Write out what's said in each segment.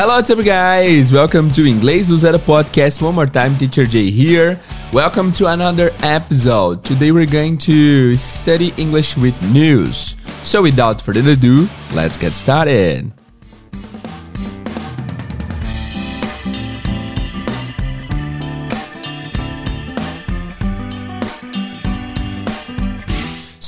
Hello, what's up, guys? Welcome to Inglês do Zero podcast. One more time, Teacher Jay here. Welcome to another episode. Today we're going to study English with news. So, without further ado, let's get started.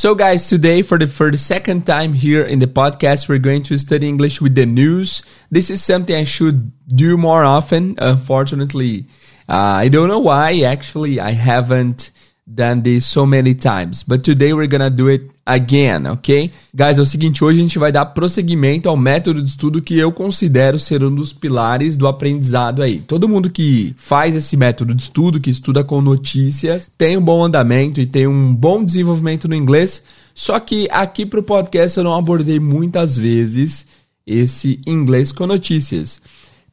So, guys, today for the for the second time here in the podcast, we're going to study English with the news. This is something I should do more often. Unfortunately, uh, I don't know why. Actually, I haven't done this so many times, but today we're gonna do it again, ok? Guys, é o seguinte, hoje a gente vai dar prosseguimento ao método de estudo que eu considero ser um dos pilares do aprendizado aí. Todo mundo que faz esse método de estudo, que estuda com notícias, tem um bom andamento e tem um bom desenvolvimento no inglês, só que aqui pro podcast eu não abordei muitas vezes esse inglês com notícias.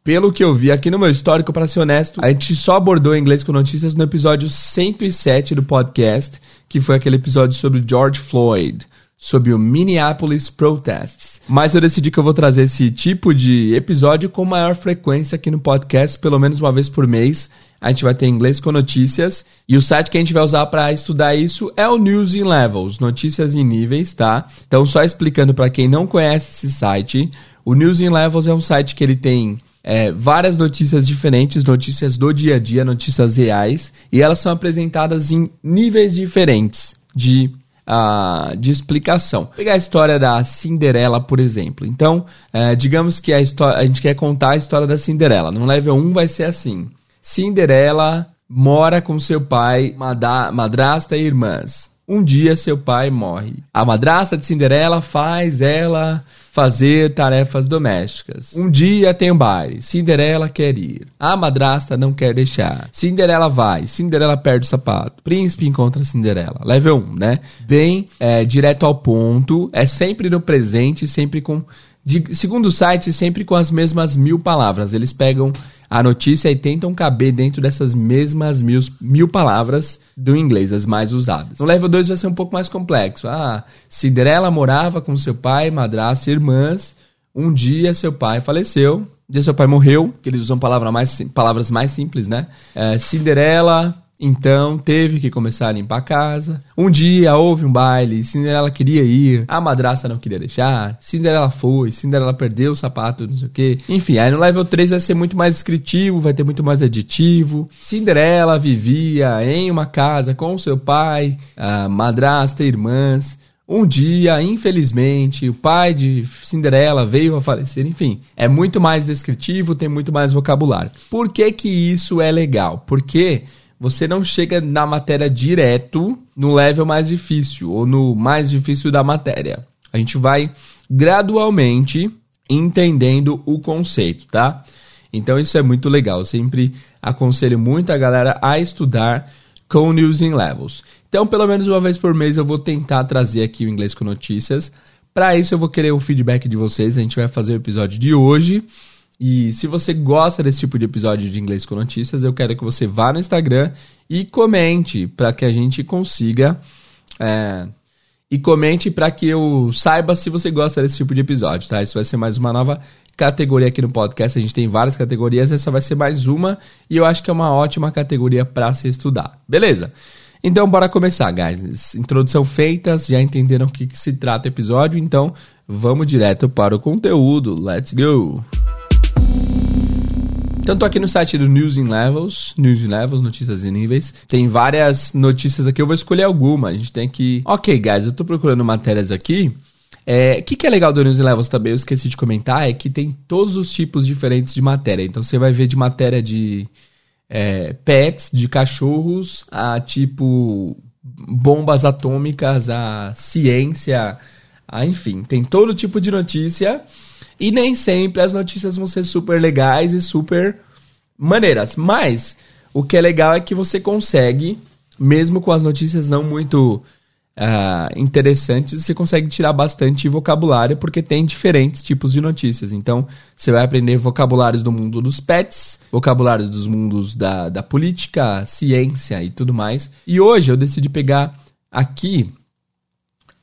Pelo que eu vi aqui no meu histórico, para ser honesto, a gente só abordou inglês com notícias no episódio 107 do podcast, que foi aquele episódio sobre George Floyd, sobre o Minneapolis Protests. Mas eu decidi que eu vou trazer esse tipo de episódio com maior frequência aqui no podcast, pelo menos uma vez por mês. A gente vai ter inglês com notícias e o site que a gente vai usar para estudar isso é o News in Levels, notícias em níveis, tá? Então só explicando para quem não conhece esse site, o News in Levels é um site que ele tem é, várias notícias diferentes, notícias do dia a dia, notícias reais, e elas são apresentadas em níveis diferentes de, uh, de explicação. Vou pegar a história da Cinderela, por exemplo. Então, é, digamos que a, a gente quer contar a história da Cinderela. No level 1 vai ser assim: Cinderela mora com seu pai, madrasta e irmãs. Um dia seu pai morre. A madrasta de Cinderela faz ela fazer tarefas domésticas. Um dia tem um baile. Cinderela quer ir. A madrasta não quer deixar. Cinderela vai. Cinderela perde o sapato. Príncipe encontra Cinderela. Level 1, né? Bem é, direto ao ponto. É sempre no presente, sempre com. De, segundo o site, sempre com as mesmas mil palavras. Eles pegam a notícia e tentam caber dentro dessas mesmas mil, mil palavras do inglês, as mais usadas. No level 2 vai ser um pouco mais complexo. Ah, Cinderela morava com seu pai, madrasta e irmãs. Um dia seu pai faleceu. Um dia seu pai morreu, que eles usam palavra mais, palavras mais simples, né? É, Cinderela então teve que começar a limpar a casa. Um dia houve um baile, Cinderela queria ir, a madrasta não queria deixar, Cinderela foi, Cinderela perdeu o sapato, não sei o que. Enfim, aí no level 3 vai ser muito mais descritivo, vai ter muito mais adjetivo. Cinderela vivia em uma casa com seu pai, a madrasta irmãs. Um dia, infelizmente, o pai de Cinderela veio a falecer. Enfim, é muito mais descritivo, tem muito mais vocabulário. Por que que isso é legal? Porque você não chega na matéria direto no level mais difícil ou no mais difícil da matéria. A gente vai gradualmente entendendo o conceito, tá? Então isso é muito legal. Eu sempre aconselho muito a galera a estudar com News in Levels. Então, pelo menos uma vez por mês eu vou tentar trazer aqui o inglês com notícias. Para isso eu vou querer o feedback de vocês. A gente vai fazer o episódio de hoje e se você gosta desse tipo de episódio de inglês com notícias, eu quero que você vá no Instagram e comente para que a gente consiga. É, e comente para que eu saiba se você gosta desse tipo de episódio, tá? Isso vai ser mais uma nova categoria aqui no podcast. A gente tem várias categorias, essa vai ser mais uma e eu acho que é uma ótima categoria para se estudar. Beleza? Então, bora começar, guys. Introdução feitas, já entenderam o que, que se trata o episódio, então vamos direto para o conteúdo. Let's go! Tanto aqui no site do News in Levels, News in Levels, notícias em níveis, tem várias notícias aqui, eu vou escolher alguma. A gente tem que. Ok, guys, eu tô procurando matérias aqui. É, o que, que é legal do News Levels também, eu esqueci de comentar, é que tem todos os tipos diferentes de matéria. Então você vai ver de matéria de é, pets, de cachorros, a tipo bombas atômicas, a ciência, a, enfim, tem todo tipo de notícia. E nem sempre as notícias vão ser super legais e super maneiras. Mas o que é legal é que você consegue, mesmo com as notícias não muito uh, interessantes, você consegue tirar bastante vocabulário porque tem diferentes tipos de notícias. Então você vai aprender vocabulários do mundo dos pets, vocabulários dos mundos da, da política, ciência e tudo mais. E hoje eu decidi pegar aqui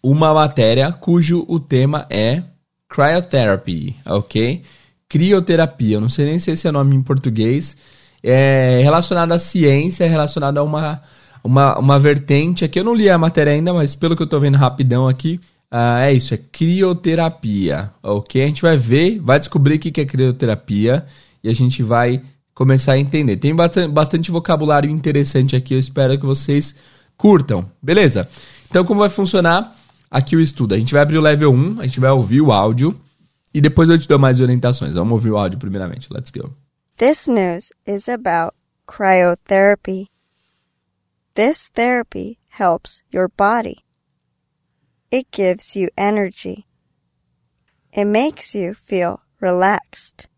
uma matéria cujo o tema é Cryotherapy, ok? crioterapia. Eu não sei nem se esse é o nome em português. É relacionado à ciência, é relacionado a uma, uma, uma vertente. Aqui eu não li a matéria ainda, mas pelo que eu tô vendo rapidão aqui, uh, é isso, é crioterapia. Ok? A gente vai ver, vai descobrir o que é crioterapia e a gente vai começar a entender. Tem bastante vocabulário interessante aqui, eu espero que vocês curtam. Beleza? Então, como vai funcionar aqui o estudo? A gente vai abrir o level 1, a gente vai ouvir o áudio e depois eu te dou mais orientações. Vamos ouvir o áudio primeiramente. Let's go. This news is about cryotherapy. This therapy helps your body. It gives you energy. It makes you feel relaxed.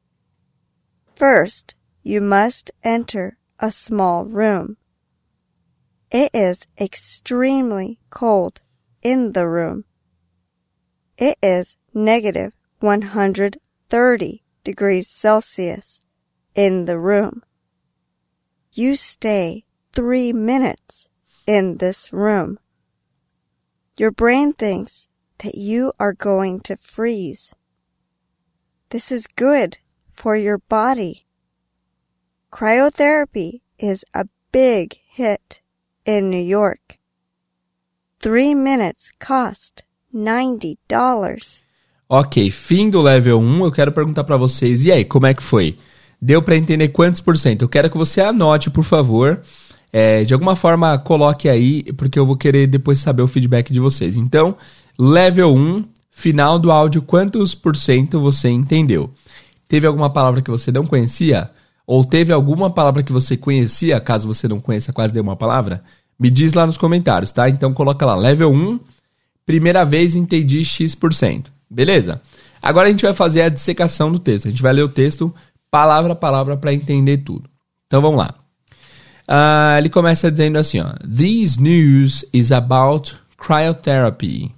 First, you must enter a small room. It is extremely cold in the room. It is negative 130 degrees Celsius in the room. You stay three minutes in this room. Your brain thinks that you are going to freeze. This is good for your body. Cryotherapy is a big hit in New York. Three minutes cost $90. Ok, fim do level 1, eu quero perguntar para vocês, e aí, como é que foi? Deu para entender quantos por cento? Eu quero que você anote, por favor. É, de alguma forma, coloque aí, porque eu vou querer depois saber o feedback de vocês. Então, level 1, final do áudio, quantos por cento você entendeu? Teve alguma palavra que você não conhecia? Ou teve alguma palavra que você conhecia, caso você não conheça quase nenhuma palavra? Me diz lá nos comentários, tá? Então coloca lá, level 1, primeira vez entendi X%. Beleza? Agora a gente vai fazer a dissecação do texto. A gente vai ler o texto palavra a palavra para entender tudo. Então vamos lá. Uh, ele começa dizendo assim: ó, This news is about cryotherapy.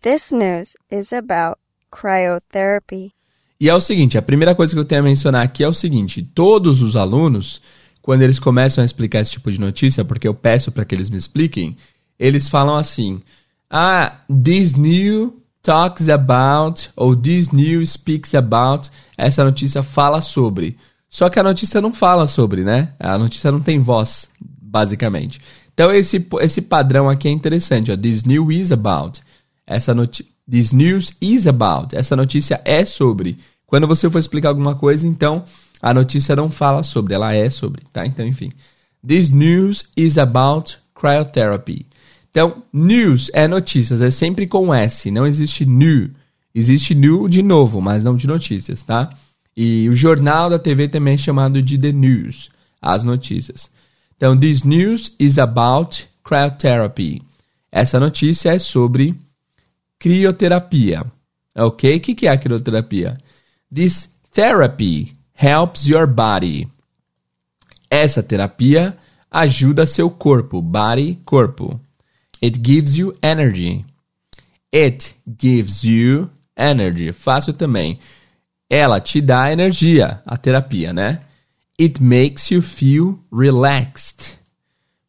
This news is about cryotherapy. E é o seguinte: a primeira coisa que eu tenho a mencionar aqui é o seguinte: todos os alunos, quando eles começam a explicar esse tipo de notícia, porque eu peço para que eles me expliquem, eles falam assim: Ah, this new talks about, ou this news speaks about, essa notícia fala sobre. Só que a notícia não fala sobre, né? A notícia não tem voz, basicamente. Então esse, esse padrão aqui é interessante, ó. This news is about. Essa. This news is about. Essa notícia é sobre. Quando você for explicar alguma coisa, então a notícia não fala sobre, ela é sobre, tá? Então, enfim. This news is about cryotherapy. Então, news é notícias, é sempre com S, não existe new. Existe new de novo, mas não de notícias, tá? E o jornal da TV também é chamado de The News, as notícias. Então, this news is about cryotherapy. Essa notícia é sobre crioterapia. Ok? O que é a crioterapia? This therapy helps your body. Essa terapia ajuda seu corpo, body, corpo. It gives you energy. It gives you energy. Fácil também. Ela te dá energia, a terapia, né? It makes you feel relaxed.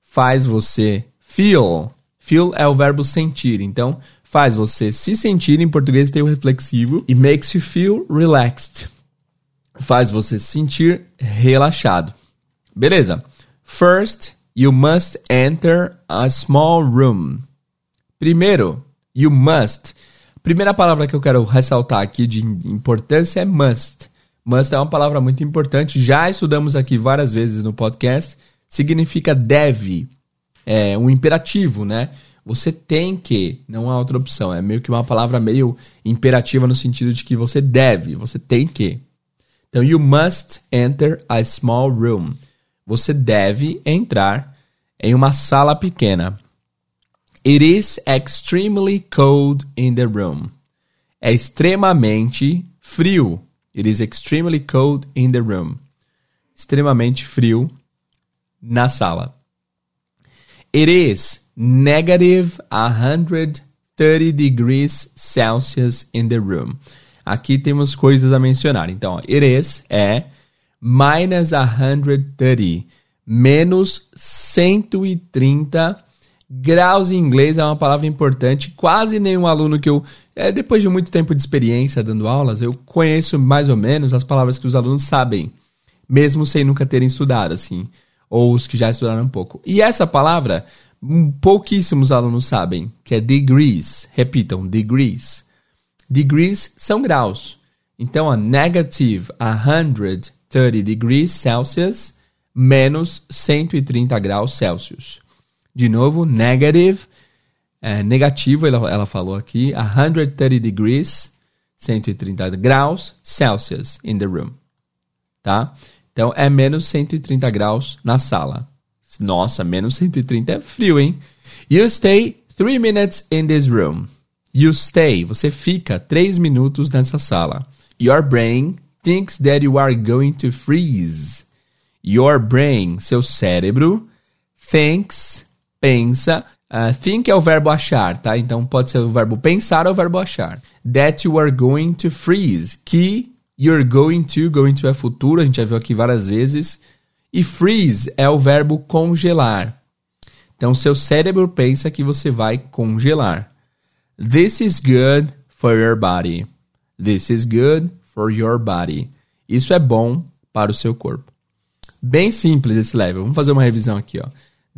Faz você feel. Feel é o verbo sentir. Então, faz você se sentir, em português tem o reflexivo. It makes you feel relaxed. Faz você se sentir relaxado. Beleza? First, You must enter a small room. Primeiro, you must. Primeira palavra que eu quero ressaltar aqui de importância é must. Must é uma palavra muito importante, já estudamos aqui várias vezes no podcast. Significa deve, é um imperativo, né? Você tem que, não há outra opção. É meio que uma palavra meio imperativa no sentido de que você deve, você tem que. Então, you must enter a small room você deve entrar em uma sala pequena. It is extremely cold in the room. É extremamente frio. It is extremely cold in the room. Extremamente frio na sala. It is negative 130 degrees Celsius in the room. Aqui temos coisas a mencionar. Então, it is é minus 130, menos 130 Graus em inglês é uma palavra importante. Quase nenhum aluno que eu, é, depois de muito tempo de experiência dando aulas, eu conheço mais ou menos as palavras que os alunos sabem, mesmo sem nunca terem estudado, assim, ou os que já estudaram um pouco. E essa palavra, pouquíssimos alunos sabem, que é degrees. Repitam, degrees. Degrees são graus. Então, a negative 130 degrees Celsius menos 130 graus Celsius. De novo, negative, é, negativo, ela, ela falou aqui, 130 degrees, 130 graus Celsius in the room. Tá? Então, é menos 130 graus na sala. Nossa, menos 130 é frio, hein? You stay 3 minutes in this room. You stay, você fica 3 minutos nessa sala. Your brain thinks that you are going to freeze. Your brain, seu cérebro, thinks pensa. Uh, think é o verbo achar, tá? Então pode ser o verbo pensar ou o verbo achar. That you are going to freeze. Que you're going to, going to é futuro, a gente já viu aqui várias vezes. E freeze é o verbo congelar. Então seu cérebro pensa que você vai congelar. This is good for your body. This is good for your body. Isso é bom para o seu corpo. Bem simples esse level. Vamos fazer uma revisão aqui, ó.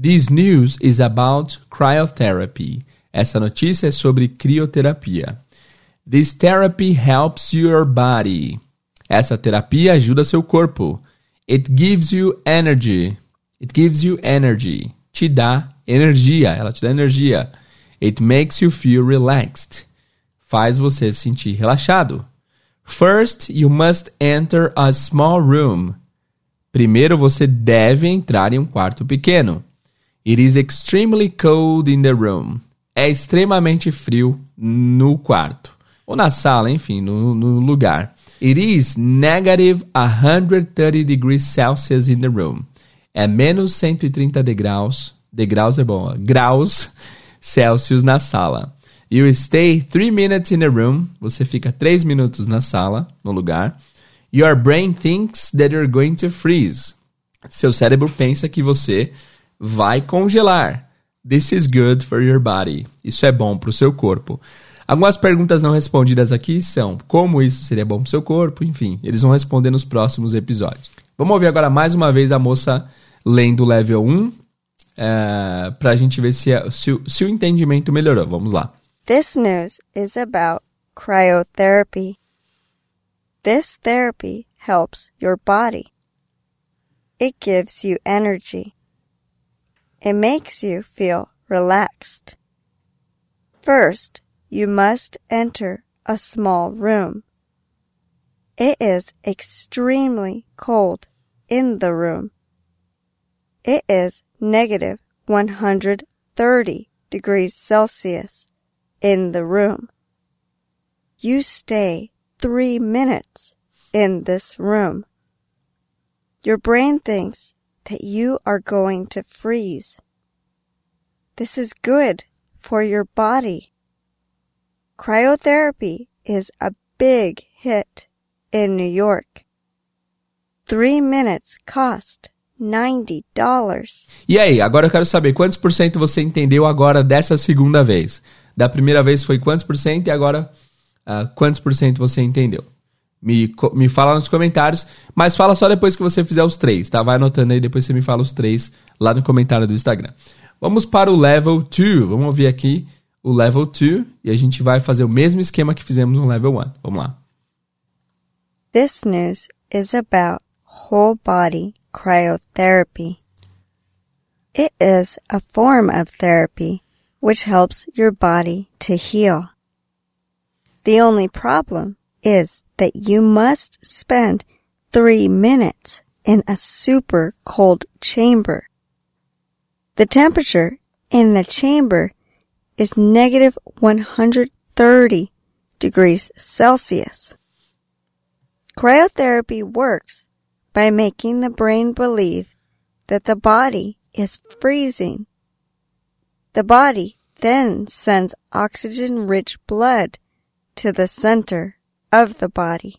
This news is about cryotherapy. Essa notícia é sobre crioterapia. This therapy helps your body. Essa terapia ajuda seu corpo. It gives you energy. It gives you energy. Te dá energia. Ela te dá energia. It makes you feel relaxed. Faz você se sentir relaxado. First, you must enter a small room. Primeiro você deve entrar em um quarto pequeno. It is extremely cold in the room. É extremamente frio no quarto. Ou na sala, enfim, no, no lugar. It is negative 130 degrees Celsius in the room. É menos 130 degraus. Degraus é bom. Graus Celsius na sala. You stay 3 minutes in the room. Você fica 3 minutos na sala, no lugar. Your brain thinks that you're going to freeze. Seu cérebro pensa que você vai congelar. This is good for your body. Isso é bom para o seu corpo. Algumas perguntas não respondidas aqui são como isso seria bom para o seu corpo, enfim, eles vão responder nos próximos episódios. Vamos ouvir agora mais uma vez a moça lendo o level 1 é, para a gente ver se, se, se o entendimento melhorou. Vamos lá. This news is about cryotherapy. This therapy helps your body. It gives you energy. It makes you feel relaxed. First, you must enter a small room. It is extremely cold in the room. It is negative 130 degrees Celsius in the room. You stay three minutes in this room. Your brain thinks that you are going to freeze. This is good for your body. Cryotherapy is a big hit in New York. Three minutes cost $90. E aí, agora eu quero saber quantos por cento você entendeu agora dessa segunda vez. Da primeira vez foi quantos por cento e agora uh, quantos por cento você entendeu? Me, me fala nos comentários, mas fala só depois que você fizer os três, tá? Vai anotando aí, depois você me fala os três lá no comentário do Instagram. Vamos para o level 2. Vamos ouvir aqui o level 2 e a gente vai fazer o mesmo esquema que fizemos no level 1. Vamos lá. This news is about whole body cryotherapy. It is a form of therapy which helps your body to heal. The only problem is that you must spend three minutes in a super cold chamber. The temperature in the chamber is negative 130 degrees Celsius. Cryotherapy works by making the brain believe that the body is freezing. The body then sends oxygen rich blood to the center of the body.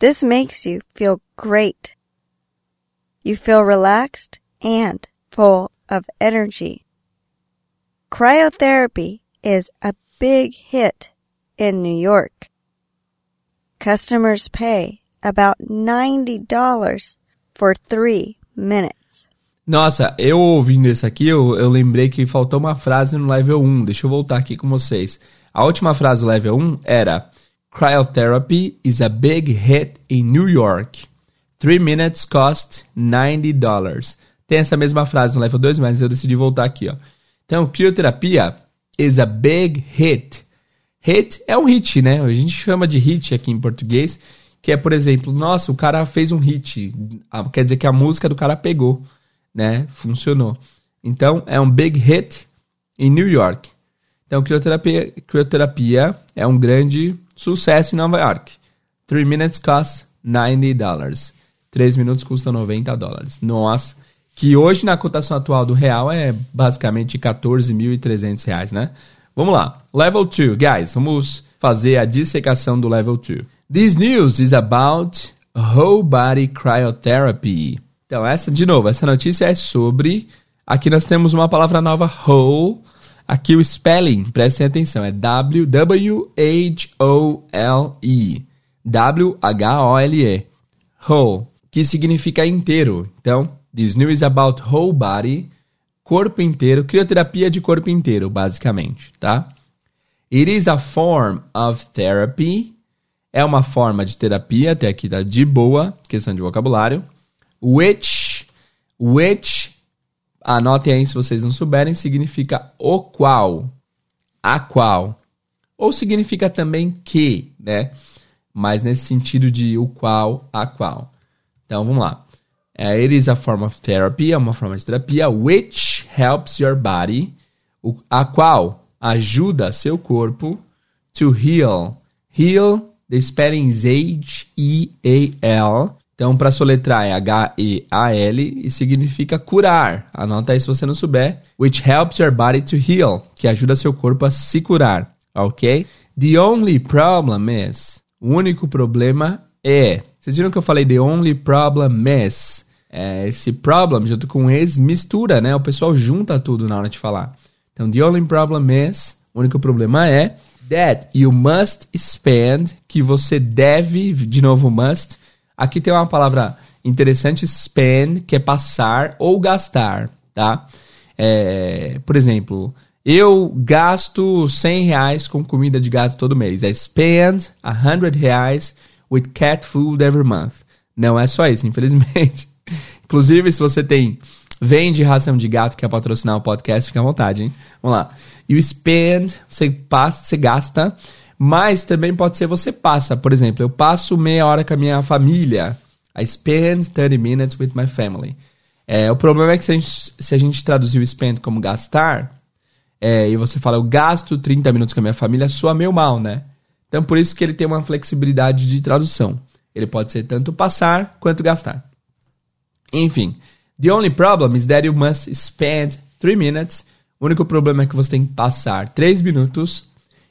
This makes you feel great. You feel relaxed and full of energy. Cryotherapy is a big hit in New York. Customers pay about $90 for three minutes. Nossa, eu ouvindo isso aqui, eu, eu lembrei que faltou uma frase no level 1. Deixa eu voltar aqui com vocês. A última frase do level 1 era Cryotherapy is a big hit in New York. Three minutes cost $90. Tem essa mesma frase no level 2, mas eu decidi voltar aqui, ó. Então, crioterapia is a big hit. Hit é um hit, né? A gente chama de hit aqui em português, que é, por exemplo, nossa, o cara fez um hit. Quer dizer que a música do cara pegou, né? Funcionou. Então, é um big hit em New York. Então, crioterapia, crioterapia é um grande sucesso em Nova York. Three minutes cost 90 dollars. Três minutos custa 90 dólares. Nossa, que hoje na cotação atual do real é basicamente 14.300 reais, né? Vamos lá. Level 2, guys. Vamos fazer a dissecação do level 2. This news is about whole body cryotherapy. Então, essa, de novo, essa notícia é sobre. Aqui nós temos uma palavra nova, whole. Aqui o spelling, prestem atenção, é W-W-H-O-L-E. W-H-O-L-E. Whole, que significa inteiro. Então, this news is about whole body, corpo inteiro, crioterapia de corpo inteiro, basicamente, tá? It is a form of therapy. É uma forma de terapia, até aqui tá de boa, questão de vocabulário. Which, which, anotem aí se vocês não souberem, significa o qual, a qual. Ou significa também que, né? Mas nesse sentido de o qual, a qual. Então vamos lá. Uh, it is a form of therapy, é uma forma de terapia, which helps your body, o, a qual ajuda seu corpo to heal. Heal, the spelling is H-E-A-L. Então, para soletrar é H-E-A-L e significa curar. Anota aí se você não souber. Which helps your body to heal, que ajuda seu corpo a se curar, ok? The only problem is, o único problema é. Vocês viram que eu falei the only problem is? É, esse problem junto com is mistura, né? O pessoal junta tudo na hora de falar. Então, the only problem is, o único problema é that you must spend, que você deve, de novo must. Aqui tem uma palavra interessante, spend, que é passar ou gastar, tá? É, por exemplo, eu gasto 100 reais com comida de gato todo mês. I spend 100 reais with cat food every month. Não é só isso, infelizmente. Inclusive, se você tem vende ração de gato que quer patrocinar o podcast, fica à vontade, hein? Vamos lá. You spend, você passa, você gasta, mas também pode ser você passa. Por exemplo, eu passo meia hora com a minha família. I spend 30 minutes with my family. É, o problema é que se a gente, se a gente traduzir o spend como gastar, é, e você fala eu gasto 30 minutos com a minha família, soa meio mal, né? Então por isso que ele tem uma flexibilidade de tradução. Ele pode ser tanto passar quanto gastar. Enfim, the only problem is that you must spend 3 minutes. O único problema é que você tem que passar 3 minutos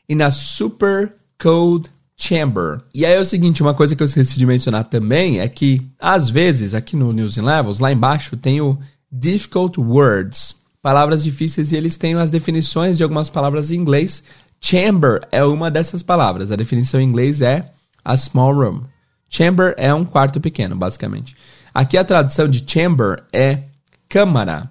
in a super cold chamber. E aí é o seguinte, uma coisa que eu esqueci de mencionar também é que, às vezes, aqui no News and Levels, lá embaixo, tem o difficult words. Palavras difíceis e eles têm as definições de algumas palavras em inglês. Chamber é uma dessas palavras. A definição em inglês é a small room. Chamber é um quarto pequeno, basicamente. Aqui a tradução de chamber é câmara.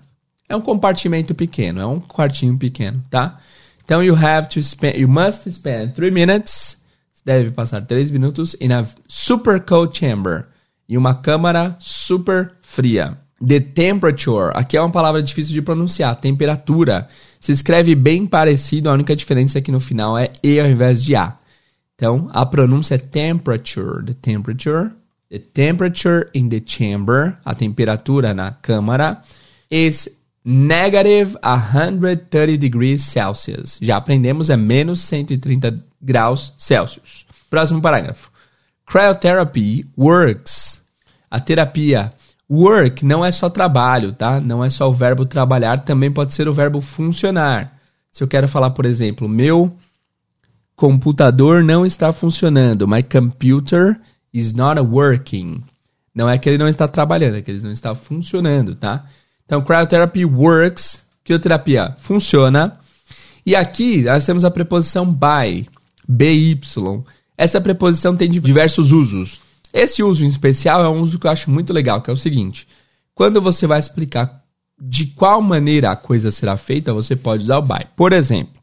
É um compartimento pequeno, é um quartinho pequeno, tá? Então you have to spend, you must spend three minutes. Deve passar três minutos in a super cold chamber, em uma câmara super fria. The temperature, aqui é uma palavra difícil de pronunciar, temperatura. Se escreve bem parecido, a única diferença é que no final é e ao invés de a. Então, a pronúncia é temperature, the temperature. The temperature in the chamber, a temperatura na câmara, is negative 130 degrees Celsius. Já aprendemos, é menos 130 graus Celsius. Próximo parágrafo. Cryotherapy works. A terapia work não é só trabalho, tá? Não é só o verbo trabalhar, também pode ser o verbo funcionar. Se eu quero falar, por exemplo, meu computador não está funcionando. My computer is not working. Não é que ele não está trabalhando, é que ele não está funcionando, tá? Então, cryotherapy works. Crioterapia funciona. E aqui nós temos a preposição by, by. Essa preposição tem diversos usos. Esse uso em especial é um uso que eu acho muito legal, que é o seguinte: quando você vai explicar de qual maneira a coisa será feita, você pode usar o by. Por exemplo,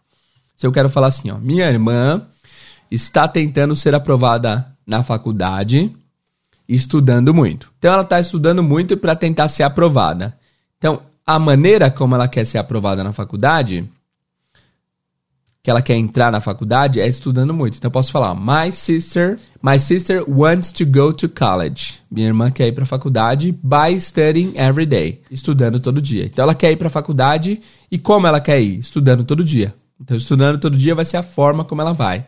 se eu quero falar assim, ó, minha irmã está tentando ser aprovada na faculdade, estudando muito. Então ela está estudando muito para tentar ser aprovada. Então, a maneira como ela quer ser aprovada na faculdade que ela quer entrar na faculdade é estudando muito. Então eu posso falar: My sister, my sister wants to go to college. Minha irmã quer ir para a faculdade by studying every day, estudando todo dia. Então ela quer ir para a faculdade e como ela quer ir? Estudando todo dia. Então estudando todo dia vai ser a forma como ela vai,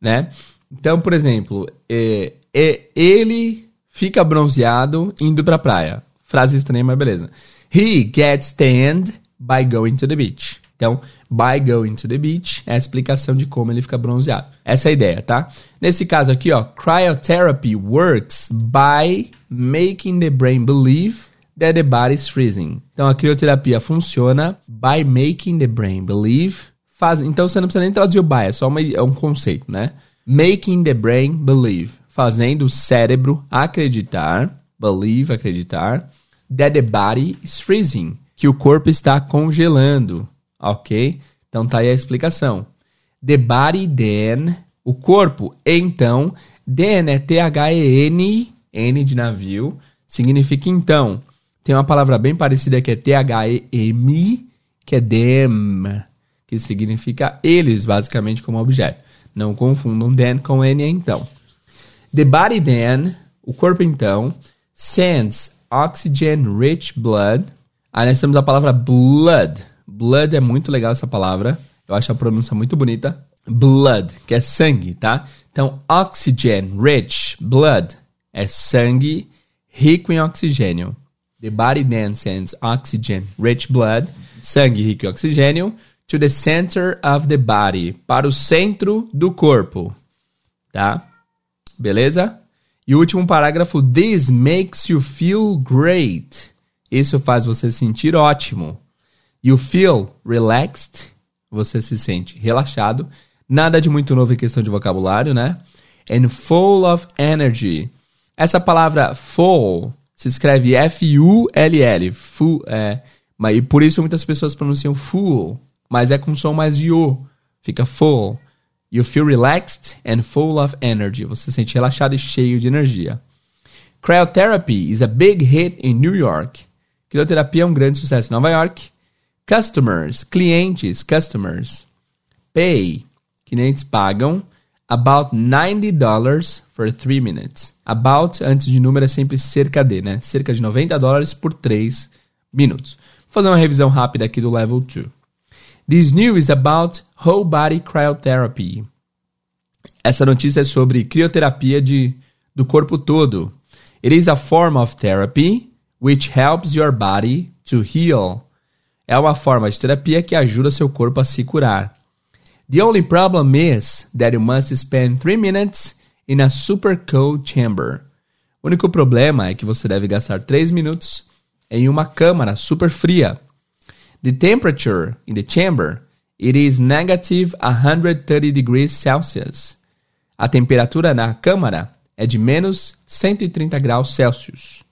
né? Então, por exemplo, é, é, ele fica bronzeado indo para a praia. Frase estranha, mas beleza. He gets tanned by going to the beach. Então, by going to the beach é a explicação de como ele fica bronzeado. Essa é a ideia, tá? Nesse caso aqui, ó, cryotherapy works by making the brain believe that the body is freezing. Então, a crioterapia funciona by making the brain believe. Faz, então, você não precisa nem traduzir o by, é só uma, é um conceito, né? Making the brain believe. Fazendo o cérebro acreditar, believe, acreditar, that the body is freezing. Que o corpo está congelando ok? Então tá aí a explicação. The body then, o corpo, então, then é T-H-E-N, N de navio, significa então. Tem uma palavra bem parecida que é T-H-E-M, que é them, que significa eles, basicamente, como objeto. Não confundam then com N então. The body then, o corpo então, sends oxygen-rich blood. Aí nós temos a palavra blood. Blood é muito legal essa palavra. Eu acho a pronúncia muito bonita. Blood, que é sangue, tá? Então, oxygen rich blood é sangue rico em oxigênio. The body then sends oxygen rich blood, sangue rico em oxigênio, to the center of the body, para o centro do corpo. Tá? Beleza? E o último parágrafo, this makes you feel great. Isso faz você sentir ótimo. You feel relaxed, você se sente relaxado. Nada de muito novo em questão de vocabulário, né? And full of energy. Essa palavra full se escreve F-U-L-L. Full, é, mas, e por isso muitas pessoas pronunciam full, mas é com som mais O. Fica full. You feel relaxed and full of energy. Você se sente relaxado e cheio de energia. Cryotherapy is a big hit in New York. Crioterapia é um grande sucesso em Nova York. Customers, clientes, customers. Pay, clientes pagam about $90 for 3 minutes. About, antes de número, é sempre cerca de, né? Cerca de 90 dólares por 3 minutos. Vou fazer uma revisão rápida aqui do level 2. This news is about whole body cryotherapy. Essa notícia é sobre crioterapia de, do corpo todo. It is a form of therapy which helps your body to heal é uma forma de terapia que ajuda seu corpo a se curar. The only problem is that you must spend 3 minutes in a super cold chamber. O único problema é que você deve gastar 3 minutos em uma câmara super fria. The temperature in the chamber it is negative 130 degrees Celsius. A temperatura na câmara é de menos 130 graus Celsius.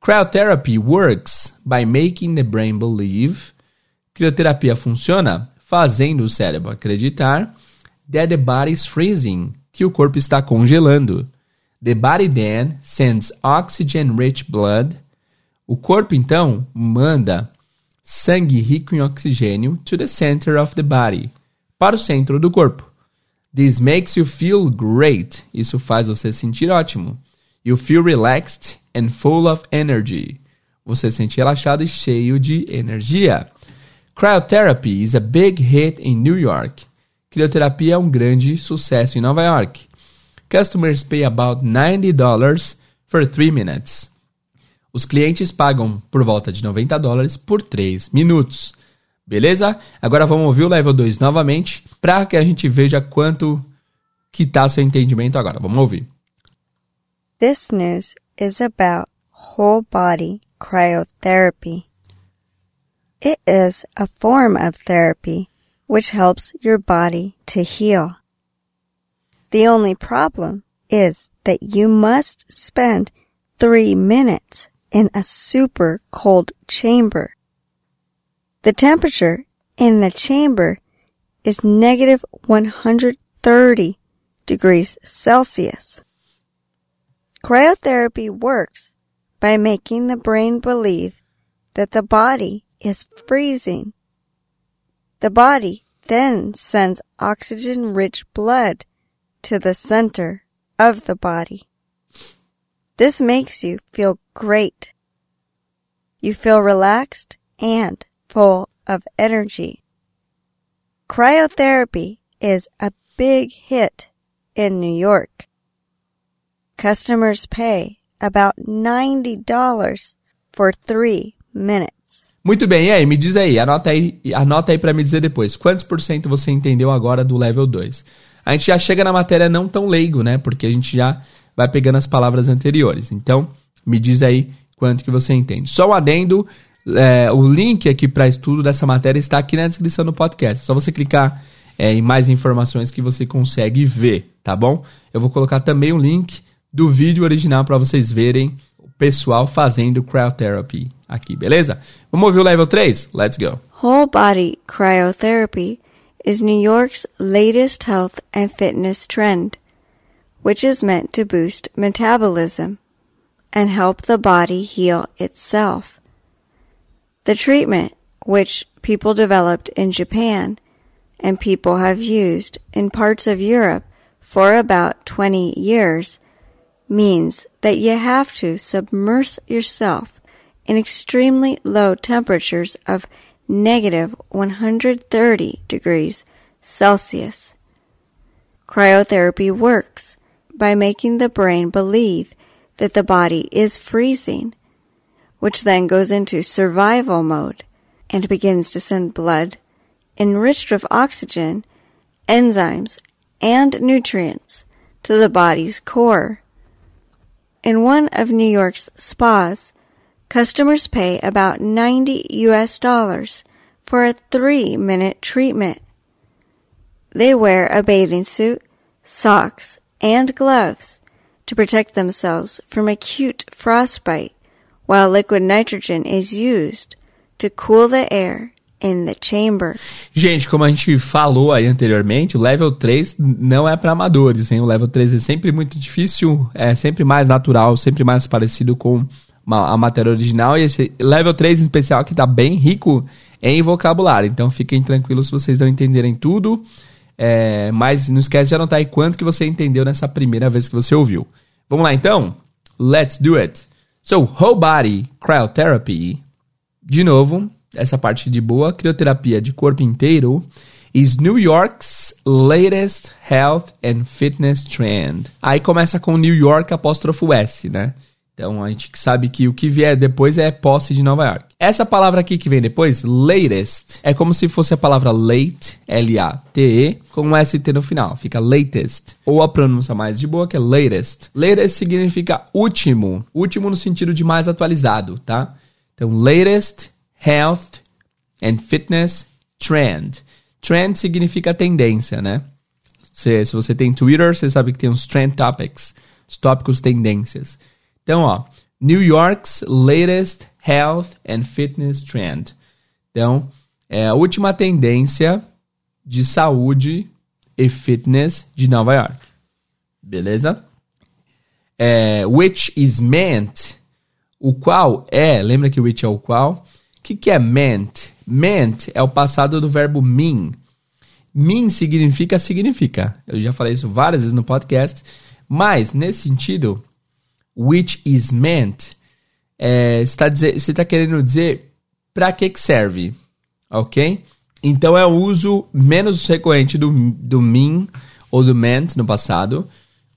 Cryotherapy works by making the brain believe. Crioterapia funciona fazendo o cérebro acreditar that the body is freezing, que o corpo está congelando. The body then sends oxygen-rich blood. O corpo então manda sangue rico em oxigênio to the center of the body, para o centro do corpo. This makes you feel great. Isso faz você sentir ótimo. You feel relaxed and full of energy. Você se sente relaxado e cheio de energia. Cryotherapy is a big hit in New York. Crioterapia é um grande sucesso em Nova York. Customers pay about $90 for 3 minutes. Os clientes pagam por volta de 90 dólares por 3 minutos. Beleza? Agora vamos ouvir o level 2 novamente para que a gente veja quanto que tá seu entendimento agora. Vamos ouvir. This news is about whole body cryotherapy. It is a form of therapy which helps your body to heal. The only problem is that you must spend three minutes in a super cold chamber. The temperature in the chamber is negative 130 degrees Celsius. Cryotherapy works by making the brain believe that the body is freezing. The body then sends oxygen rich blood to the center of the body. This makes you feel great. You feel relaxed and full of energy. Cryotherapy is a big hit in New York. Customers pay about $90 for three minutes. Muito bem, e aí, me diz aí, anota aí, anota aí para me dizer depois, quantos por cento você entendeu agora do level 2? A gente já chega na matéria não tão leigo, né? Porque a gente já vai pegando as palavras anteriores. Então, me diz aí quanto que você entende. Só um adendo, é, o link aqui para estudo dessa matéria está aqui na descrição do podcast. É só você clicar é, em mais informações que você consegue ver, tá bom? Eu vou colocar também o link do vídeo original para vocês verem o pessoal fazendo cryotherapy aqui, beleza? Vamos ouvir o level 3? Let's go. Whole body cryotherapy is New York's latest health and fitness trend, which is meant to boost metabolism and help the body heal itself. The treatment, which people developed in Japan and people have used in parts of Europe for about 20 years, means that you have to submerge yourself in extremely low temperatures of negative 130 degrees Celsius. Cryotherapy works by making the brain believe that the body is freezing which then goes into survival mode and begins to send blood enriched with oxygen, enzymes, and nutrients to the body's core. In one of New York's spas, customers pay about 90 US dollars for a three minute treatment. They wear a bathing suit, socks, and gloves to protect themselves from acute frostbite while liquid nitrogen is used to cool the air in the chamber. Gente, como a gente falou aí anteriormente, o level 3 não é para amadores, hein? O level 3 é sempre muito difícil, é sempre mais natural, sempre mais parecido com a matéria original. E esse level 3 em especial aqui tá bem rico em vocabulário. Então fiquem tranquilos se vocês não entenderem tudo. É, mas não esquece de anotar aí quanto que você entendeu nessa primeira vez que você ouviu. Vamos lá então? Let's do it! So, whole body cryotherapy, de novo, essa parte de boa, crioterapia de corpo inteiro, is New York's latest health and fitness trend. Aí começa com New York apóstrofo S, né? Então a gente sabe que o que vier depois é posse de Nova York. Essa palavra aqui que vem depois, latest, é como se fosse a palavra late, L-A-T-E, com um S-T no final. Fica latest. Ou a pronúncia mais de boa, que é latest. Latest significa último. Último no sentido de mais atualizado, tá? Então, latest health and fitness trend. Trend significa tendência, né? Se, se você tem Twitter, você sabe que tem os trend topics. Os tópicos tendências. Então, ó, New York's latest health and fitness trend. Então, é a última tendência de saúde e fitness de Nova York. Beleza? É, which is meant, o qual é, lembra que which é o qual? O que, que é meant? Meant é o passado do verbo mean. Mean significa significa. Eu já falei isso várias vezes no podcast, mas nesse sentido, which is meant, é, está está querendo dizer para que, que serve, ok? Então é o uso menos recorrente do, do mean ou do meant no passado,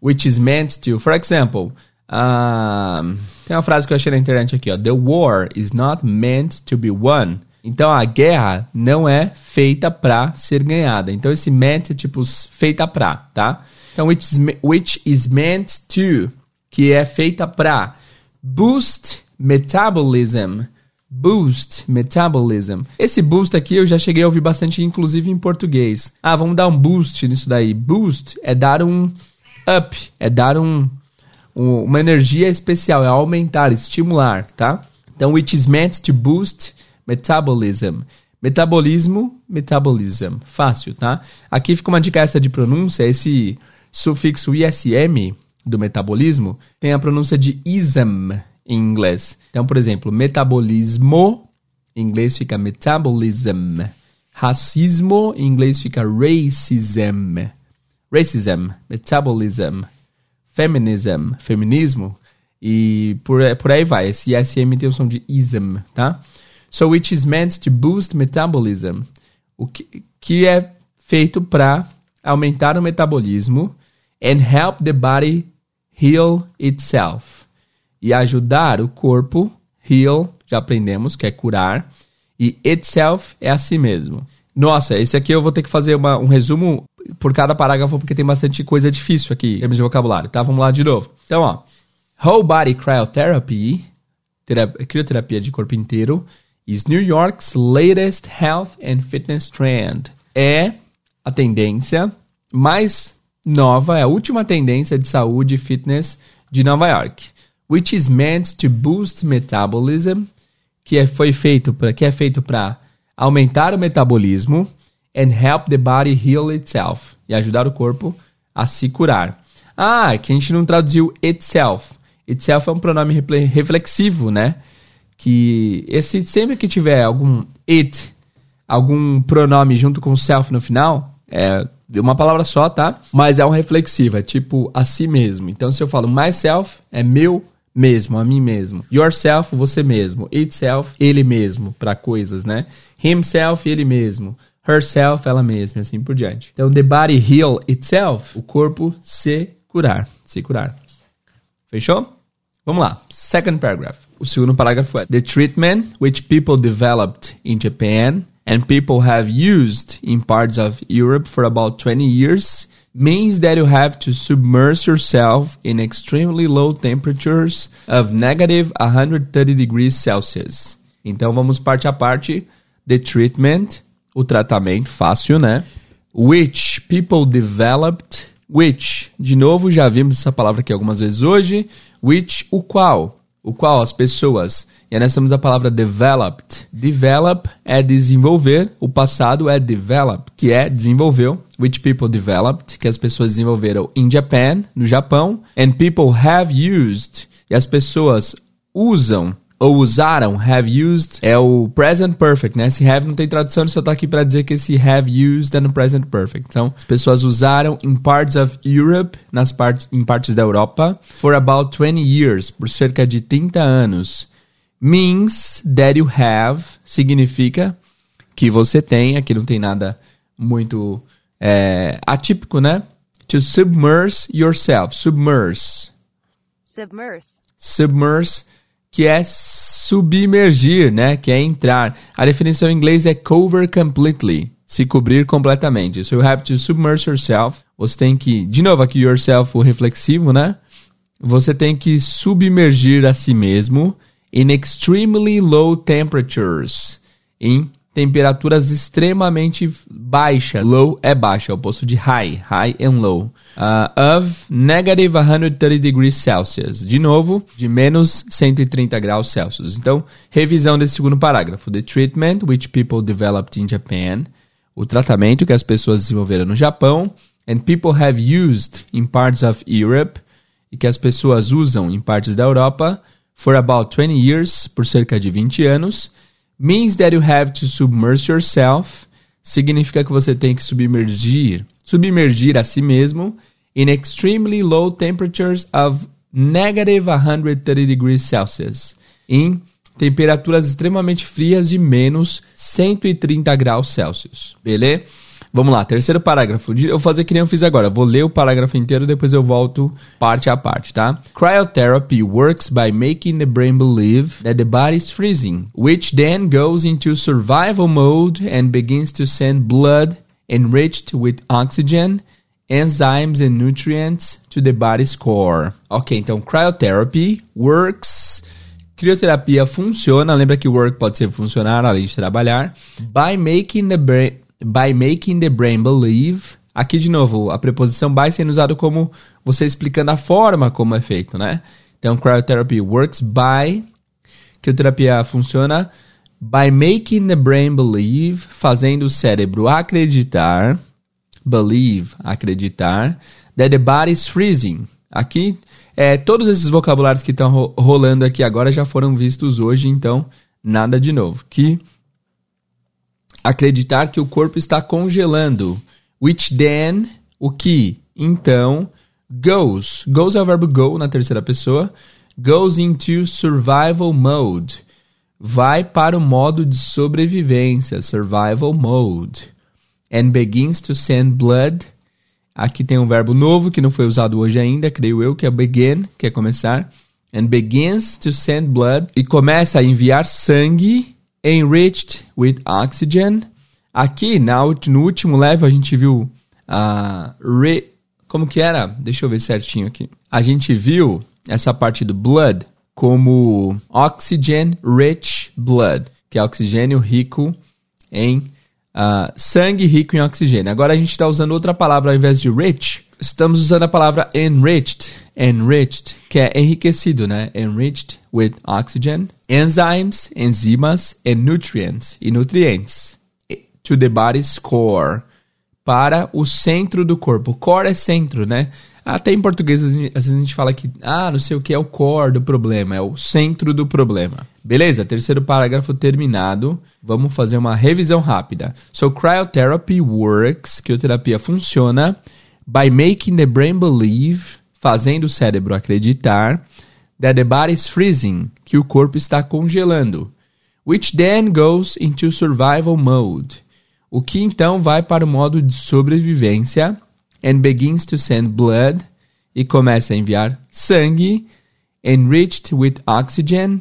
which is meant to. For example, um, tem uma frase que eu achei na internet aqui, ó. The war is not meant to be won. Então a guerra não é feita para ser ganhada. Então esse meant é tipo feita pra, tá? Então which is, which is meant to que é feita para boost metabolism. boost metabolism. Esse boost aqui eu já cheguei a ouvir bastante, inclusive em português. Ah, vamos dar um boost nisso daí. Boost é dar um up, é dar um, um uma energia especial, é aumentar, estimular, tá? Então, which is meant to boost metabolism. Metabolismo, metabolism. Fácil, tá? Aqui fica uma dica essa de pronúncia, esse sufixo ISM do metabolismo tem a pronúncia de ism em inglês. Então, por exemplo, metabolismo, em inglês fica metabolism. Racismo, em inglês fica racism. Racism, metabolism. Feminism, feminismo. E por, por aí vai. Esse ISM tem o som de ism, tá? So, which is meant to boost metabolism. O que, que é feito para aumentar o metabolismo and help the body heal itself e ajudar o corpo, heal, já aprendemos que é curar, e itself é a si mesmo. Nossa, esse aqui eu vou ter que fazer uma, um resumo por cada parágrafo, porque tem bastante coisa difícil aqui em termos de vocabulário, tá? Vamos lá de novo. Então, ó, Whole Body Cryotherapy, terapia, crioterapia de corpo inteiro, is New York's latest health and fitness trend. É a tendência mais nova, é a última tendência de saúde e fitness de Nova York which is meant to boost metabolism, que é, foi feito para que é feito para aumentar o metabolismo and help the body heal itself e ajudar o corpo a se curar. Ah, que a gente não traduziu itself. Itself é um pronome reflexivo, né? Que esse sempre que tiver algum it, algum pronome junto com self no final, é uma palavra só, tá? Mas é um reflexivo, é tipo a si mesmo. Então se eu falo myself, é meu mesmo, a mim mesmo. Yourself, você mesmo. Itself, ele mesmo, para coisas, né? Himself, ele mesmo. Herself, ela mesma, assim por diante. Então, the body heal itself, o corpo se curar, se curar. Fechou? Vamos lá. Second paragraph. O segundo parágrafo é: The treatment which people developed in Japan and people have used in parts of Europe for about 20 years means that you have to submerge yourself in extremely low temperatures of negative 130 degrees Celsius. Então vamos parte a parte. The treatment, o tratamento fácil, né? Which people developed, which, de novo já vimos essa palavra aqui algumas vezes hoje, which o qual, o qual as pessoas e aí nós temos a palavra developed. Develop é desenvolver, o passado é develop, que é desenvolveu. Which people developed, que as pessoas desenvolveram in Japan, no Japão. And people have used, e as pessoas usam ou usaram, have used, é o present perfect, né? Esse have não tem tradução, só tá aqui para dizer que esse have used é no present perfect. Então, as pessoas usaram in parts of Europe, nas partes, em partes da Europa, for about 20 years, por cerca de 30 anos means that you have significa que você tem, aqui não tem nada muito é, atípico, né? To submerge yourself, submerge. Submerge. Submerge, que é submergir, né? Que é entrar. A definição em inglês é cover completely, se cobrir completamente. So you have to submerge yourself. Você tem que, de novo aqui yourself o reflexivo, né? Você tem que submergir a si mesmo in extremely low temperatures, em temperaturas extremamente baixas. Low é baixa, é o oposto de high, high and low. Uh, of negative 130 degrees Celsius. De novo, de menos 130 graus Celsius. Então, revisão desse segundo parágrafo. The treatment which people developed in Japan. O tratamento que as pessoas desenvolveram no Japão. And people have used in parts of Europe. E que as pessoas usam em partes da Europa for about 20 years, por cerca de 20 anos, means that you have to submerge yourself, significa que você tem que submergir, submergir a si mesmo in extremely low temperatures of negative 130 degrees Celsius, em temperaturas extremamente frias de menos 130 graus Celsius, beleza? Vamos lá, terceiro parágrafo. Eu vou fazer que nem eu fiz agora. Vou ler o parágrafo inteiro, depois eu volto parte a parte, tá? Cryotherapy works by making the brain believe that the body is freezing, which then goes into survival mode and begins to send blood enriched with oxygen enzymes and nutrients to the body's core. Ok, então cryotherapy works Crioterapia funciona, lembra que work pode ser funcionar além de trabalhar. By making the brain, by making the brain believe. Aqui de novo, a preposição by sendo usado como você explicando a forma como é feito, né? Então, cryotherapy works by. Crioterapia funciona by making the brain believe, fazendo o cérebro acreditar, believe, acreditar, that the body is freezing. Aqui é, todos esses vocabulários que estão ro rolando aqui agora já foram vistos hoje, então nada de novo. Que acreditar que o corpo está congelando. Which then, o que, então, goes. Goes é o verbo go na terceira pessoa. Goes into survival mode. Vai para o modo de sobrevivência, survival mode. And begins to send blood Aqui tem um verbo novo que não foi usado hoje ainda, creio eu, que é begin, que é começar. And begins to send blood. E começa a enviar sangue enriched with oxygen. Aqui, na, no último level, a gente viu a. Uh, re, como que era? Deixa eu ver certinho aqui. A gente viu essa parte do blood como oxygen rich blood, que é oxigênio rico em Uh, sangue rico em oxigênio. Agora a gente está usando outra palavra ao invés de rich. Estamos usando a palavra enriched, enriched, que é enriquecido, né? Enriched with oxygen, enzymes, enzimas, and nutrients, e nutrientes. To the body's core, para o centro do corpo. Core é centro, né? Até em português, às vezes a gente fala que, ah, não sei o que é o core do problema, é o centro do problema. Beleza, terceiro parágrafo terminado. Vamos fazer uma revisão rápida. So, cryotherapy works, crioterapia funciona, by making the brain believe, fazendo o cérebro acreditar, that the body is freezing, que o corpo está congelando, which then goes into survival mode, o que então vai para o modo de sobrevivência, and begins to send blood, e começa a enviar sangue, enriched with oxygen,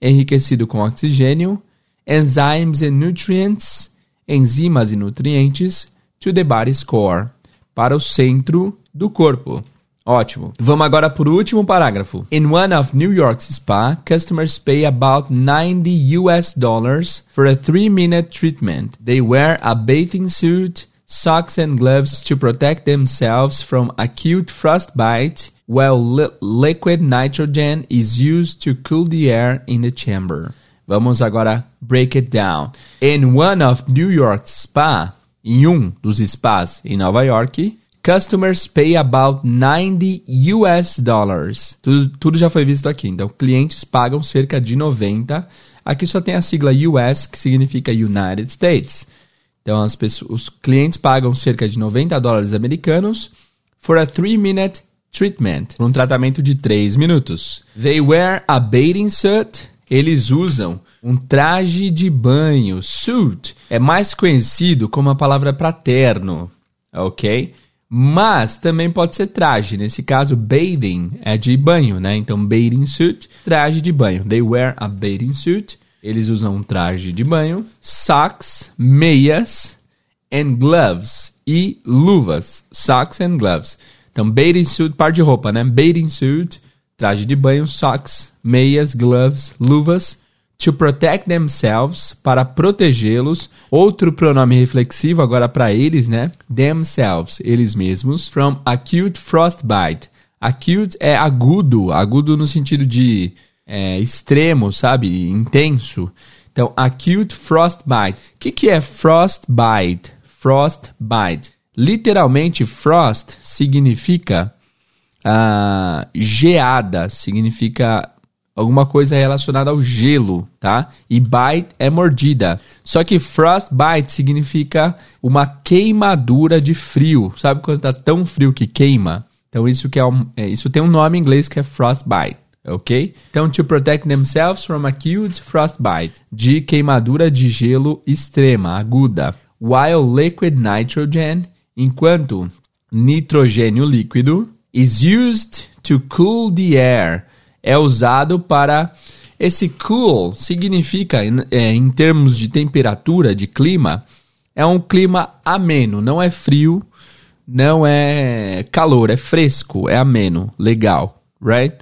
enriquecido com oxigênio, enzymes and nutrients, enzimas e nutrientes, to the body's core, para o centro do corpo. Ótimo. Vamos agora para o último parágrafo. In one of New York's spa, customers pay about 90 US dollars for a 3-minute treatment. They wear a bathing suit, socks and gloves to protect themselves from acute frostbite, while li liquid nitrogen is used to cool the air in the chamber. Vamos agora break it down. In one of New York's spa, em um dos spas em Nova York, customers pay about 90 US dollars. Tudo, tudo já foi visto aqui. Então, clientes pagam cerca de 90. Aqui só tem a sigla US, que significa United States. Então, as pessoas, os clientes pagam cerca de 90 dólares americanos for a 3-minute treatment, um tratamento de 3 minutos. They wear a bathing suit eles usam um traje de banho. Suit é mais conhecido como a palavra para terno, ok? Mas também pode ser traje. Nesse caso, bathing é de banho, né? Então, bathing suit, traje de banho. They wear a bathing suit. Eles usam um traje de banho. Socks, meias, and gloves e luvas. Socks and gloves. Então, bathing suit, par de roupa, né? Bathing suit, traje de banho, socks, meias, gloves, luvas, to protect themselves, para protegê-los. Outro pronome reflexivo agora para eles, né? Themselves, eles mesmos, from acute frostbite. Acute é agudo, agudo no sentido de é, extremo, sabe? Intenso. Então, acute frostbite. O que, que é frostbite? Frostbite. Literalmente, frost significa uh, geada, significa alguma coisa relacionada ao gelo, tá? E bite é mordida. Só que frostbite significa uma queimadura de frio. Sabe quando tá tão frio que queima? Então isso que é, um, é isso tem um nome em inglês que é frostbite. Ok? Então, to protect themselves from acute frostbite, de queimadura de gelo extrema, aguda. While liquid nitrogen, enquanto nitrogênio líquido, is used to cool the air é usado para. Esse cool significa, é, em termos de temperatura, de clima, é um clima ameno, não é frio, não é calor, é fresco, é ameno, legal, right?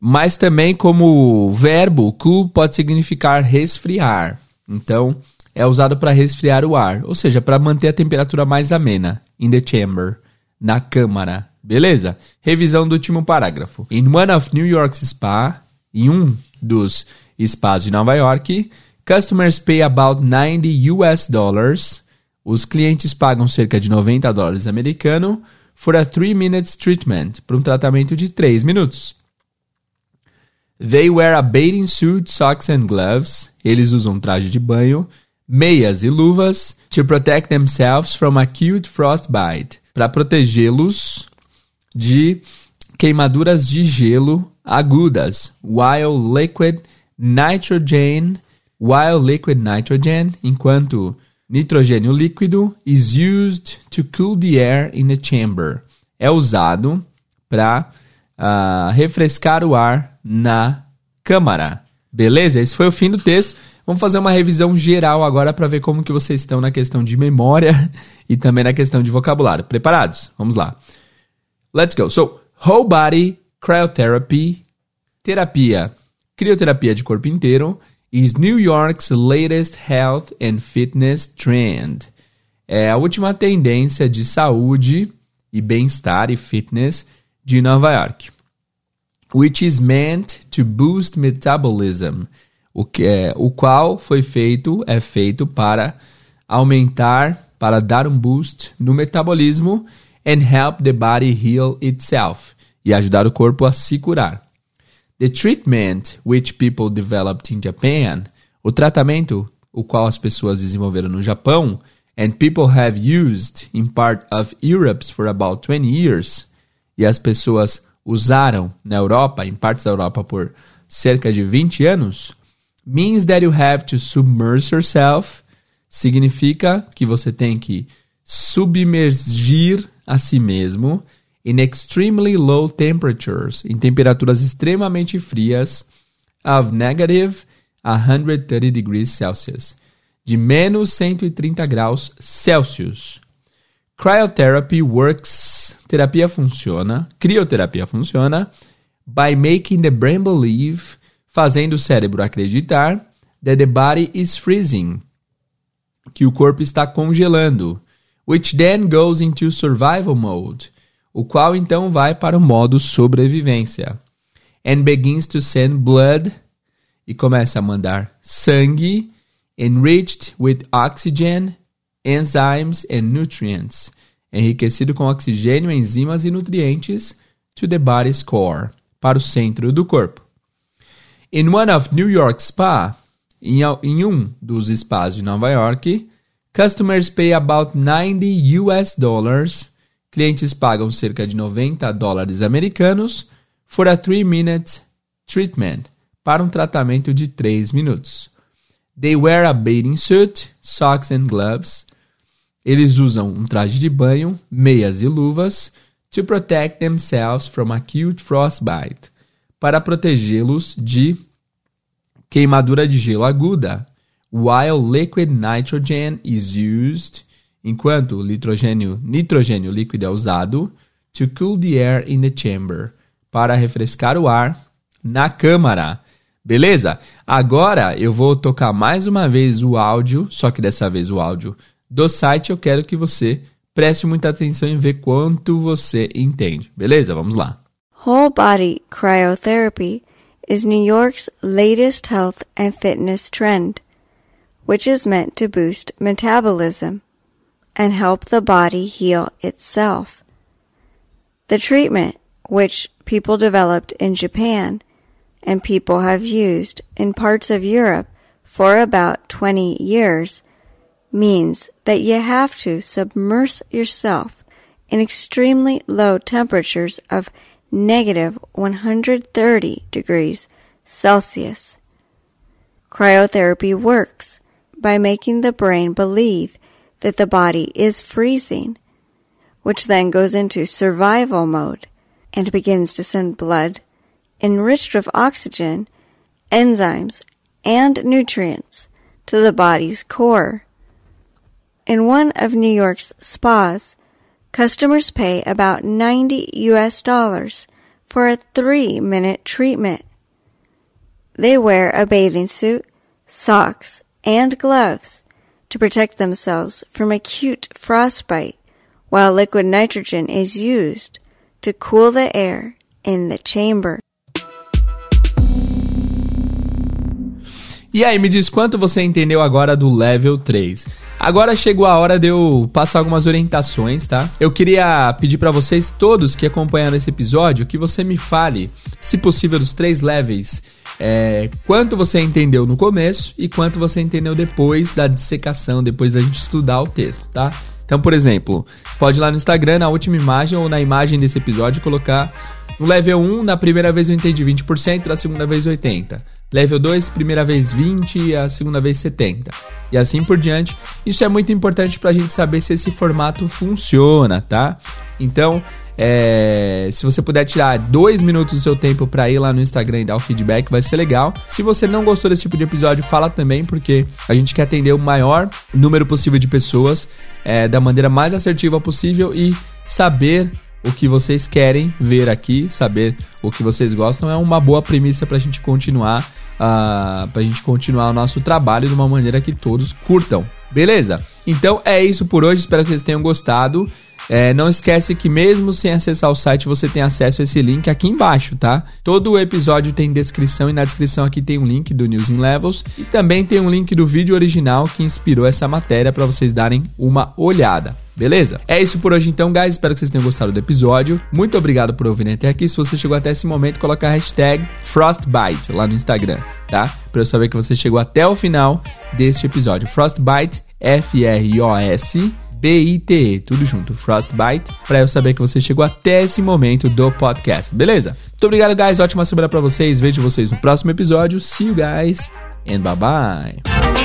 Mas também como verbo, cool pode significar resfriar. Então, é usado para resfriar o ar, ou seja, para manter a temperatura mais amena. In the chamber, na câmara. Beleza? Revisão do último parágrafo. In one of New York's spa, em um dos spas de Nova York, customers pay about 90 US dollars. Os clientes pagam cerca de 90 dólares americanos for a 3 minutes treatment, para um tratamento de 3 minutos. They wear a bathing suit, socks and gloves. Eles usam traje de banho, meias e luvas to protect themselves from acute frostbite, para protegê-los de queimaduras de gelo agudas, while liquid nitrogen, while liquid nitrogen, enquanto nitrogênio líquido is used to cool the air in the chamber. É usado para uh, ah, refrescar o ar na câmara. Beleza? Esse foi o fim do texto. Vamos fazer uma revisão geral agora para ver como que vocês estão na questão de memória e também na questão de vocabulário. Preparados? Vamos lá. Let's go. So, whole body cryotherapy, terapia, crioterapia de corpo inteiro, is New York's latest health and fitness trend. É a última tendência de saúde e bem-estar e fitness de Nova York. Which is meant to boost metabolism. O, que é, o qual foi feito, é feito para aumentar, para dar um boost no metabolismo and help the body heal itself e ajudar o corpo a se curar. The treatment which people developed in Japan, o tratamento o qual as pessoas desenvolveram no Japão and people have used in part of Europe for about 20 years, e as pessoas usaram na Europa, em partes da Europa por cerca de 20 anos, means that you have to submerge yourself, significa que você tem que submergir a si mesmo in extremely low temperatures, em temperaturas extremamente frias, of negative 130 degrees Celsius, de menos 130 graus Celsius. Cryotherapy works, terapia funciona, crioterapia funciona, by making the brain believe, fazendo o cérebro acreditar, that the body is freezing, que o corpo está congelando which then goes into survival mode, o qual então vai para o modo sobrevivência, and begins to send blood, e começa a mandar sangue, enriched with oxygen, enzymes and nutrients, enriquecido com oxigênio, enzimas e nutrientes, to the body's core, para o centro do corpo. In one of New York Spa, em, em um dos spas de Nova York, Customers pay about 90 US dollars. Clientes pagam cerca de 90 dólares americanos for a 3 minute treatment, para um tratamento de 3 minutos. They wear a bathing suit, socks and gloves. Eles usam um traje de banho, meias e luvas to protect themselves from acute frostbite, para protegê-los de queimadura de gelo aguda while liquid nitrogen is used, enquanto nitrogênio, nitrogênio líquido é usado, to cool the air in the chamber, para refrescar o ar na câmara. Beleza? Agora eu vou tocar mais uma vez o áudio, só que dessa vez o áudio do site. Eu quero que você preste muita atenção e ver quanto você entende. Beleza? Vamos lá. Whole body cryotherapy is New York's latest health and fitness trend. which is meant to boost metabolism and help the body heal itself. The treatment, which people developed in Japan and people have used in parts of Europe for about 20 years, means that you have to submerge yourself in extremely low temperatures of negative 130 degrees Celsius. Cryotherapy works by making the brain believe that the body is freezing, which then goes into survival mode and begins to send blood enriched with oxygen, enzymes, and nutrients to the body's core. In one of New York's spas, customers pay about 90 US dollars for a three minute treatment. They wear a bathing suit, socks, and gloves to protect themselves from acute frostbite, while liquid nitrogen is used to cool the air in the chamber. E aí, me diz quanto você entendeu agora do level 3. Agora chegou a hora de eu passar algumas orientações, tá? Eu queria pedir para vocês todos que acompanharam esse episódio que você me fale, se possível, dos três levels. É, quanto você entendeu no começo e quanto você entendeu depois da dissecação, depois da gente estudar o texto, tá? Então, por exemplo, pode ir lá no Instagram, na última imagem ou na imagem desse episódio, colocar no level 1, na primeira vez eu entendi 20%, na segunda vez 80%. Level 2, primeira vez 20% e a segunda vez 70%. E assim por diante. Isso é muito importante para a gente saber se esse formato funciona, tá? Então, é, se você puder tirar dois minutos do seu tempo para ir lá no Instagram e dar o feedback, vai ser legal. Se você não gostou desse tipo de episódio, fala também, porque a gente quer atender o maior número possível de pessoas é, da maneira mais assertiva possível e saber o que vocês querem ver aqui, saber o que vocês gostam, é uma boa premissa para a gente continuar, uh, ah, para a gente continuar o nosso trabalho de uma maneira que todos curtam. Beleza? Então é isso por hoje, espero que vocês tenham gostado. É, não esquece que mesmo sem acessar o site, você tem acesso a esse link aqui embaixo, tá? Todo episódio tem descrição e na descrição aqui tem um link do News in Levels e também tem um link do vídeo original que inspirou essa matéria para vocês darem uma olhada. Beleza? É isso por hoje então, guys. Espero que vocês tenham gostado do episódio. Muito obrigado por ouvirem até aqui. Se você chegou até esse momento, coloca a hashtag Frostbite lá no Instagram, tá? Para eu saber que você chegou até o final deste episódio. Frostbite, F-R-O-S B-I-T-E, tudo junto, Frostbite, para eu saber que você chegou até esse momento do podcast, beleza? Muito obrigado, guys. Ótima semana para vocês. Vejo vocês no próximo episódio. See you guys and bye bye.